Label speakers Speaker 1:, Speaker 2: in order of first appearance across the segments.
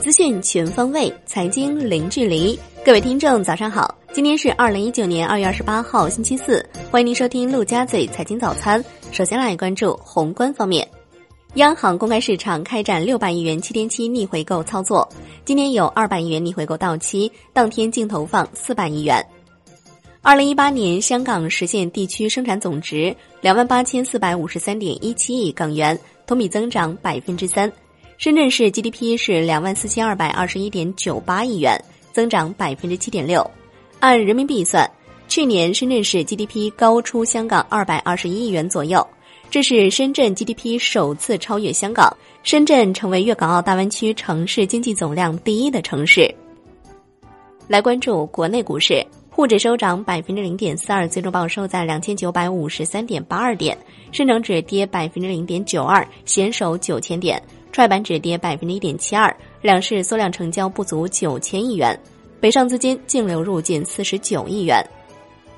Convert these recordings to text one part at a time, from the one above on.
Speaker 1: 资讯全方位，财经零距离。各位听众，早上好！今天是二零一九年二月二十八号，星期四。欢迎您收听陆家嘴财经早餐。首先来关注宏观方面，央行公开市场开展六百亿元七天期逆回购操作，今天有二百亿元逆回购到期，当天净投放四百亿元。二零一八年，香港实现地区生产总值两万八千四百五十三点一七亿港元，同比增长百分之三。深圳市 GDP 是两万四千二百二十一点九八亿元，增长百分之七点六。按人民币算，去年深圳市 GDP 高出香港二百二十一亿元左右，这是深圳 GDP 首次超越香港，深圳成为粤港澳大湾区城市经济总量第一的城市。来关注国内股市。沪指收涨百分之零点四二，最终报收在两千九百五十三点八二点；深成指跌百分之零点九二，险守九千点；创业板指跌百分之一点七二，两市缩量成交不足九千亿元，北上资金净流入近四十九亿元。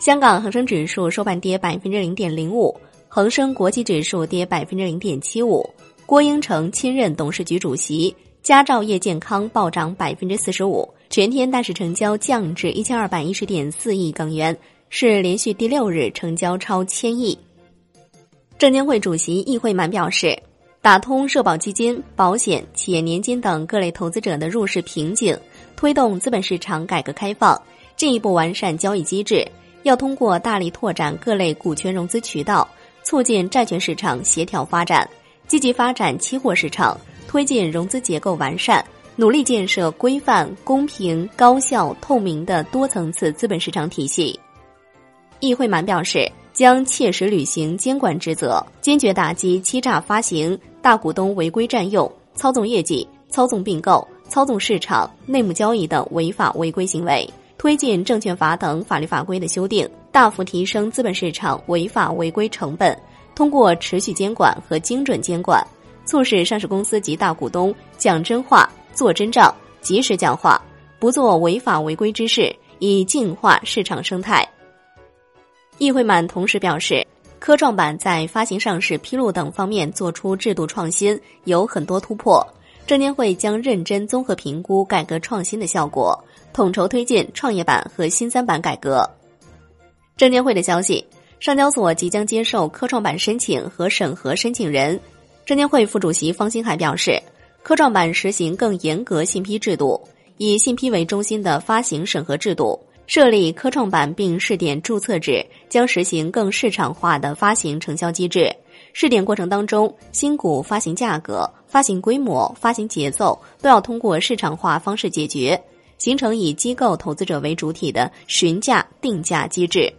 Speaker 1: 香港恒生指数收盘跌百分之零点零五，恒生国际指数跌百分之零点七五。郭英成亲任董事局主席，佳兆业健康暴涨百分之四十五。全天大市成交降至一千二百一十点四亿港元，是连续第六日成交超千亿。证监会主席易会满表示，打通社保基金、保险、企业年金等各类投资者的入市瓶颈，推动资本市场改革开放，进一步完善交易机制。要通过大力拓展各类股权融资渠道，促进债券市场协调发展，积极发展期货市场，推进融资结构完善。努力建设规范、公平、高效、透明的多层次资本市场体系。易会满表示，将切实履行监管职责，坚决打击欺诈发行、大股东违规占用、操纵业绩、操纵并购、操纵市场、内幕交易等违法违规行为，推进证券法等法律法规的修订，大幅提升资本市场违法违规成本。通过持续监管和精准监管，促使上市公司及大股东讲真话。做真账，及时讲话，不做违法违规之事，以净化市场生态。易会满同时表示，科创板在发行上市披露等方面做出制度创新，有很多突破。证监会将认真综合评估改革创新的效果，统筹推进创业板和新三板改革。证监会的消息，上交所即将接受科创板申请和审核申请人。证监会副主席方星海表示。科创板实行更严格信批制度，以信批为中心的发行审核制度，设立科创板并试点注册制，将实行更市场化的发行承销机制。试点过程当中，新股发行价格、发行规模、发行节奏都要通过市场化方式解决，形成以机构投资者为主体的询价定价机制。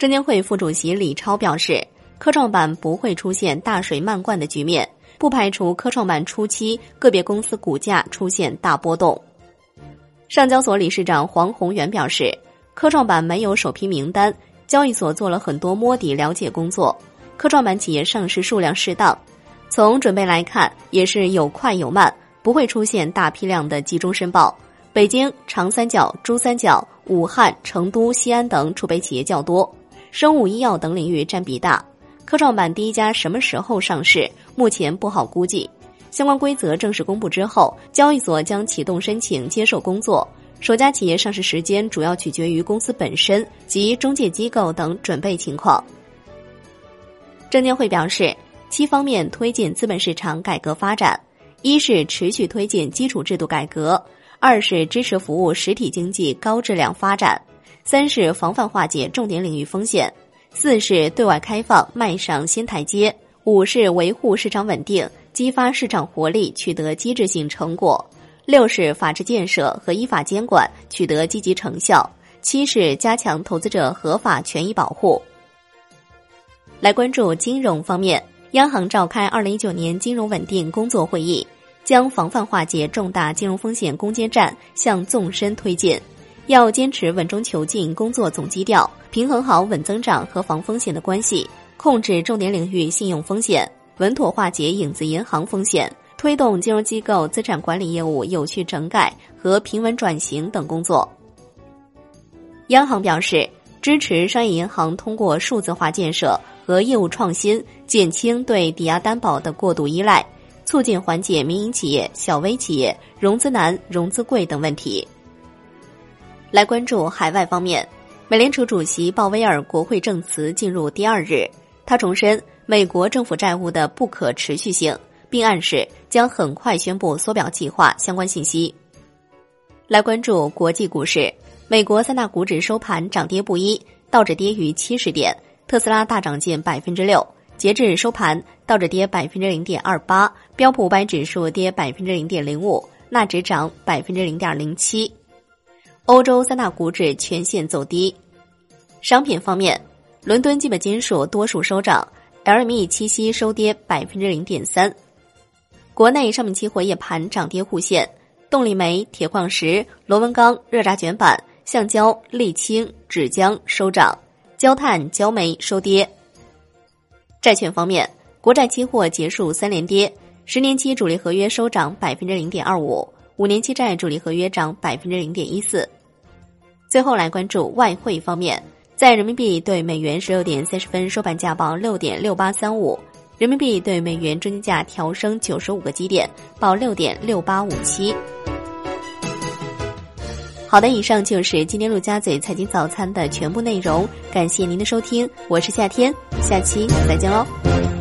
Speaker 1: 证监会副主席李超表示，科创板不会出现大水漫灌的局面。不排除科创板初期个别公司股价出现大波动。上交所理事长黄宏元表示，科创板没有首批名单，交易所做了很多摸底了解工作。科创板企业上市数量适当，从准备来看也是有快有慢，不会出现大批量的集中申报。北京、长三角、珠三角、武汉、成都、西安等储备企业较多，生物医药等领域占比大。科创板第一家什么时候上市？目前不好估计。相关规则正式公布之后，交易所将启动申请接受工作。首家企业上市时间主要取决于公司本身及中介机构等准备情况。证监会表示，七方面推进资本市场改革发展：一是持续推进基础制度改革；二是支持服务实体经济高质量发展；三是防范化解重点领域风险。四是对外开放迈上新台阶，五是维护市场稳定，激发市场活力，取得机制性成果；六是法治建设和依法监管取得积极成效；七是加强投资者合法权益保护。来关注金融方面，央行召开二零一九年金融稳定工作会议，将防范化解重大金融风险攻坚战向纵深推进。要坚持稳中求进工作总基调，平衡好稳增长和防风险的关系，控制重点领域信用风险，稳妥化解影子银行风险，推动金融机构资产管理业务有序整改和平稳转型等工作。央行表示，支持商业银行通过数字化建设和业务创新，减轻对抵押担保的过度依赖，促进缓解民营企业、小微企业融资难、融资贵等问题。来关注海外方面，美联储主席鲍威尔国会证词进入第二日，他重申美国政府债务的不可持续性，并暗示将很快宣布缩表计划相关信息。来关注国际股市，美国三大股指收盘涨跌不一，道指跌逾七十点，特斯拉大涨近百分之六。截至收盘，道指跌百分之零点二八，标普五百指数跌百分之零点零五，纳指涨百分之零点零七。欧洲三大股指全线走低。商品方面，伦敦基本金属多数收涨，LME 七锡收跌百分之零点三。国内商品期货夜盘涨跌互现。动力煤、铁矿石、螺纹钢、热轧卷板、橡胶、沥青、纸浆收涨，焦炭、焦煤收跌。债券方面，国债期货结束三连跌，十年期主力合约收涨百分之零点二五，五年期债主力合约涨百分之零点一四。最后来关注外汇方面，在人民币对美元十六点三十分收盘价报六点六八三五。人民币对美元中间价调升九十五个基点，报六点六八五七。好的，以上就是今天陆家嘴财经早餐的全部内容，感谢您的收听，我是夏天，下期再见喽。